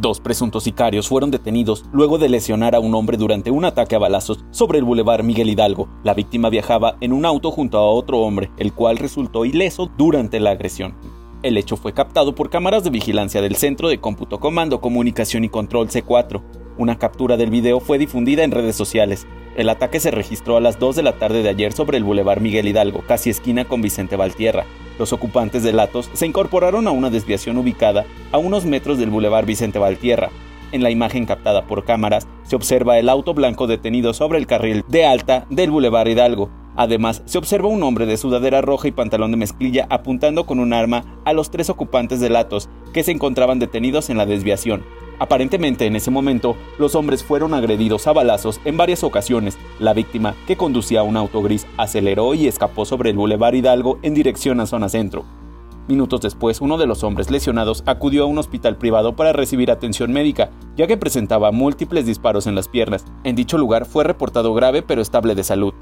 Dos presuntos sicarios fueron detenidos luego de lesionar a un hombre durante un ataque a balazos sobre el bulevar Miguel Hidalgo. La víctima viajaba en un auto junto a otro hombre, el cual resultó ileso durante la agresión. El hecho fue captado por cámaras de vigilancia del Centro de Cómputo Comando, Comunicación y Control C4. Una captura del video fue difundida en redes sociales. El ataque se registró a las 2 de la tarde de ayer sobre el Boulevard Miguel Hidalgo, casi esquina con Vicente Valtierra. Los ocupantes del Atos se incorporaron a una desviación ubicada a unos metros del Boulevard Vicente Valtierra. En la imagen captada por cámaras se observa el auto blanco detenido sobre el carril de alta del Boulevard Hidalgo. Además, se observa un hombre de sudadera roja y pantalón de mezclilla apuntando con un arma a los tres ocupantes del Atos que se encontraban detenidos en la desviación. Aparentemente en ese momento, los hombres fueron agredidos a balazos en varias ocasiones. La víctima, que conducía un auto gris, aceleró y escapó sobre el Boulevard Hidalgo en dirección a zona centro. Minutos después, uno de los hombres lesionados acudió a un hospital privado para recibir atención médica, ya que presentaba múltiples disparos en las piernas. En dicho lugar fue reportado grave pero estable de salud.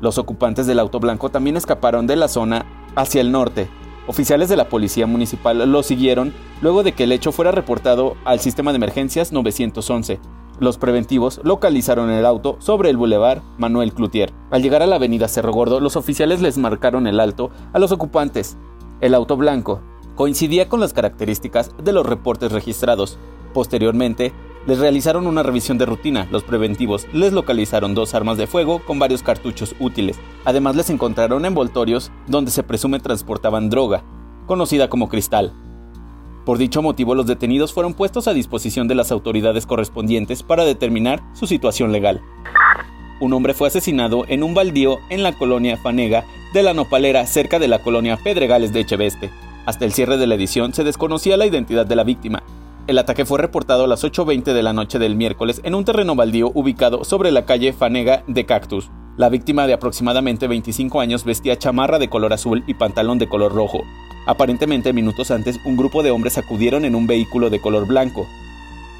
Los ocupantes del auto blanco también escaparon de la zona hacia el norte. Oficiales de la policía municipal lo siguieron luego de que el hecho fuera reportado al sistema de emergencias 911. Los preventivos localizaron el auto sobre el bulevar Manuel Cloutier. Al llegar a la avenida Cerro Gordo, los oficiales les marcaron el alto a los ocupantes. El auto blanco coincidía con las características de los reportes registrados. Posteriormente, les realizaron una revisión de rutina. Los preventivos les localizaron dos armas de fuego con varios cartuchos útiles. Además les encontraron envoltorios donde se presume transportaban droga, conocida como cristal. Por dicho motivo, los detenidos fueron puestos a disposición de las autoridades correspondientes para determinar su situación legal. Un hombre fue asesinado en un baldío en la colonia Fanega de la Nopalera, cerca de la colonia Pedregales de Echeveste. Hasta el cierre de la edición se desconocía la identidad de la víctima, el ataque fue reportado a las 8.20 de la noche del miércoles en un terreno baldío ubicado sobre la calle Fanega de Cactus. La víctima de aproximadamente 25 años vestía chamarra de color azul y pantalón de color rojo. Aparentemente minutos antes un grupo de hombres acudieron en un vehículo de color blanco.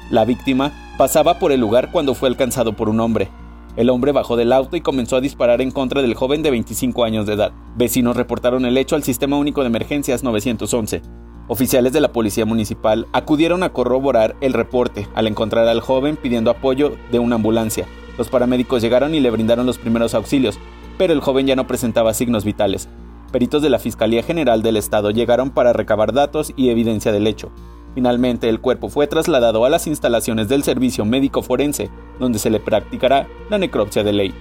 La víctima pasaba por el lugar cuando fue alcanzado por un hombre. El hombre bajó del auto y comenzó a disparar en contra del joven de 25 años de edad. Vecinos reportaron el hecho al Sistema Único de Emergencias 911. Oficiales de la policía municipal acudieron a corroborar el reporte al encontrar al joven pidiendo apoyo de una ambulancia. Los paramédicos llegaron y le brindaron los primeros auxilios, pero el joven ya no presentaba signos vitales. Peritos de la Fiscalía General del Estado llegaron para recabar datos y evidencia del hecho. Finalmente, el cuerpo fue trasladado a las instalaciones del Servicio Médico Forense, donde se le practicará la necropsia de ley.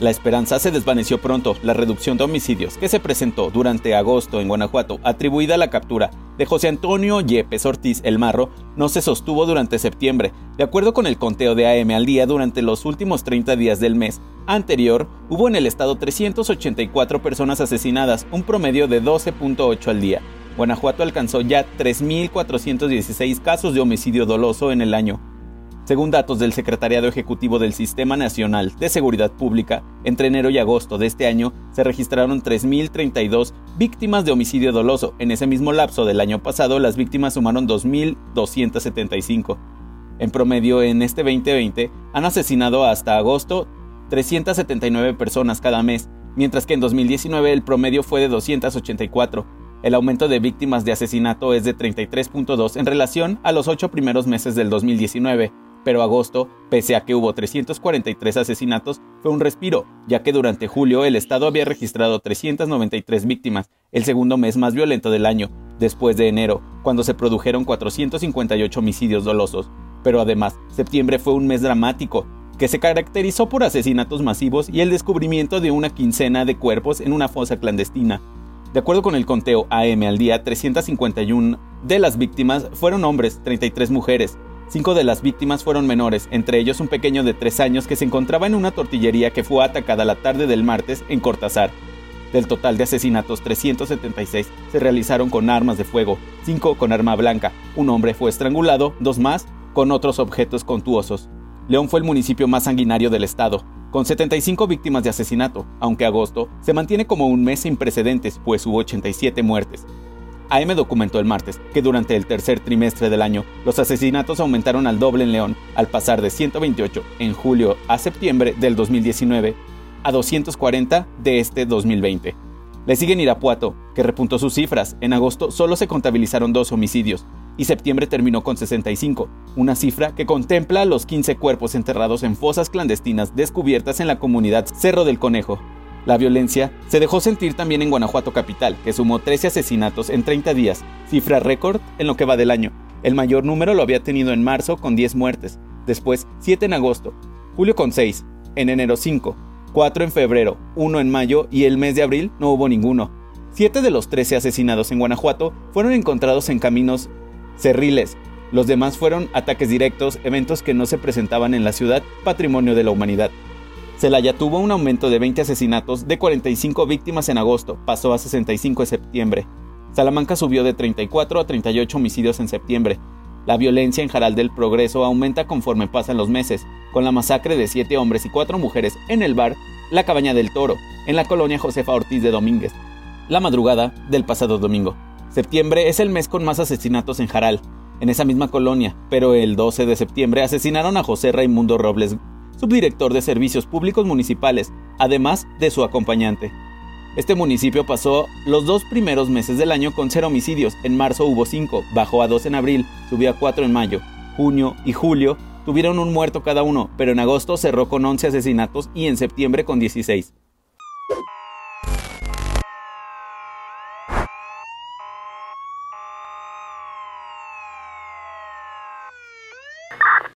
La esperanza se desvaneció pronto. La reducción de homicidios que se presentó durante agosto en Guanajuato, atribuida a la captura de José Antonio Yepes Ortiz El Marro, no se sostuvo durante septiembre. De acuerdo con el conteo de AM al día, durante los últimos 30 días del mes anterior, hubo en el estado 384 personas asesinadas, un promedio de 12.8 al día. Guanajuato alcanzó ya 3.416 casos de homicidio doloso en el año, según datos del Secretariado Ejecutivo del Sistema Nacional de Seguridad Pública, entre enero y agosto de este año se registraron 3.032 víctimas de homicidio doloso. En ese mismo lapso del año pasado, las víctimas sumaron 2.275. En promedio, en este 2020, han asesinado hasta agosto 379 personas cada mes, mientras que en 2019 el promedio fue de 284. El aumento de víctimas de asesinato es de 33.2 en relación a los ocho primeros meses del 2019, pero agosto, pese a que hubo 343 asesinatos, fue un respiro, ya que durante julio el Estado había registrado 393 víctimas, el segundo mes más violento del año, después de enero, cuando se produjeron 458 homicidios dolosos. Pero además, septiembre fue un mes dramático, que se caracterizó por asesinatos masivos y el descubrimiento de una quincena de cuerpos en una fosa clandestina. De acuerdo con el conteo AM al día, 351 de las víctimas fueron hombres, 33 mujeres, Cinco de las víctimas fueron menores, entre ellos un pequeño de tres años que se encontraba en una tortillería que fue atacada la tarde del martes en Cortázar. Del total de asesinatos, 376 se realizaron con armas de fuego, cinco con arma blanca, un hombre fue estrangulado, dos más con otros objetos contuosos. León fue el municipio más sanguinario del estado, con 75 víctimas de asesinato, aunque agosto se mantiene como un mes sin precedentes, pues hubo 87 muertes. AM documentó el martes que durante el tercer trimestre del año los asesinatos aumentaron al doble en León, al pasar de 128 en julio a septiembre del 2019 a 240 de este 2020. Le siguen Irapuato, que repuntó sus cifras. En agosto solo se contabilizaron dos homicidios. y septiembre terminó con 65, una cifra que contempla los 15 cuerpos enterrados en fosas clandestinas descubiertas en la comunidad Cerro del Conejo. La violencia se dejó sentir también en Guanajuato capital, que sumó 13 asesinatos en 30 días, cifra récord en lo que va del año. El mayor número lo había tenido en marzo con 10 muertes, después 7 en agosto, julio con 6, en enero 5, 4 en febrero, 1 en mayo y el mes de abril no hubo ninguno. Siete de los 13 asesinados en Guanajuato fueron encontrados en caminos cerriles. Los demás fueron ataques directos, eventos que no se presentaban en la ciudad, patrimonio de la humanidad. Celaya tuvo un aumento de 20 asesinatos de 45 víctimas en agosto, pasó a 65 en septiembre. Salamanca subió de 34 a 38 homicidios en septiembre. La violencia en Jaral del Progreso aumenta conforme pasan los meses, con la masacre de 7 hombres y 4 mujeres en el bar La Cabaña del Toro, en la colonia Josefa Ortiz de Domínguez, la madrugada del pasado domingo. Septiembre es el mes con más asesinatos en Jaral, en esa misma colonia, pero el 12 de septiembre asesinaron a José Raimundo Robles, subdirector de Servicios Públicos Municipales, además de su acompañante. Este municipio pasó los dos primeros meses del año con cero homicidios. En marzo hubo cinco, bajó a dos en abril, subió a cuatro en mayo. Junio y julio tuvieron un muerto cada uno, pero en agosto cerró con 11 asesinatos y en septiembre con 16.